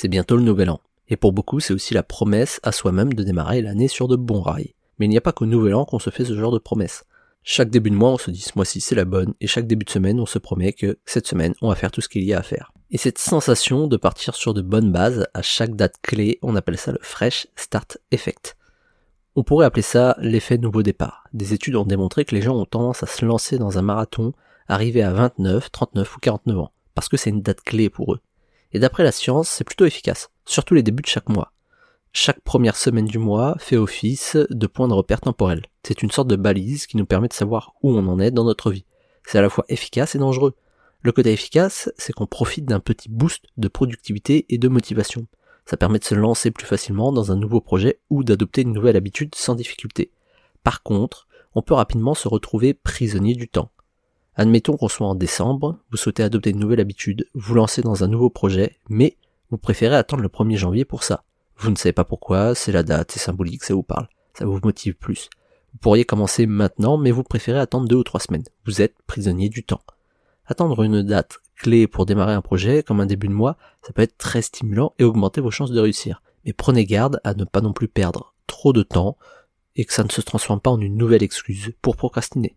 C'est bientôt le nouvel an. Et pour beaucoup, c'est aussi la promesse à soi-même de démarrer l'année sur de bons rails. Mais il n'y a pas qu'au nouvel an qu'on se fait ce genre de promesses. Chaque début de mois, on se dit ce mois-ci c'est la bonne, et chaque début de semaine, on se promet que cette semaine, on va faire tout ce qu'il y a à faire. Et cette sensation de partir sur de bonnes bases à chaque date clé, on appelle ça le Fresh Start Effect. On pourrait appeler ça l'effet nouveau départ. Des études ont démontré que les gens ont tendance à se lancer dans un marathon arrivé à 29, 39 ou 49 ans, parce que c'est une date clé pour eux. Et d'après la science, c'est plutôt efficace, surtout les débuts de chaque mois. Chaque première semaine du mois fait office de point de repère temporel. C'est une sorte de balise qui nous permet de savoir où on en est dans notre vie. C'est à la fois efficace et dangereux. Le côté efficace, c'est qu'on profite d'un petit boost de productivité et de motivation. Ça permet de se lancer plus facilement dans un nouveau projet ou d'adopter une nouvelle habitude sans difficulté. Par contre, on peut rapidement se retrouver prisonnier du temps. Admettons qu'on soit en décembre, vous souhaitez adopter une nouvelle habitude, vous lancez dans un nouveau projet, mais vous préférez attendre le 1er janvier pour ça. Vous ne savez pas pourquoi, c'est la date, c'est symbolique, ça vous parle, ça vous motive plus. Vous pourriez commencer maintenant, mais vous préférez attendre deux ou trois semaines. Vous êtes prisonnier du temps. Attendre une date clé pour démarrer un projet, comme un début de mois, ça peut être très stimulant et augmenter vos chances de réussir. Mais prenez garde à ne pas non plus perdre trop de temps et que ça ne se transforme pas en une nouvelle excuse pour procrastiner.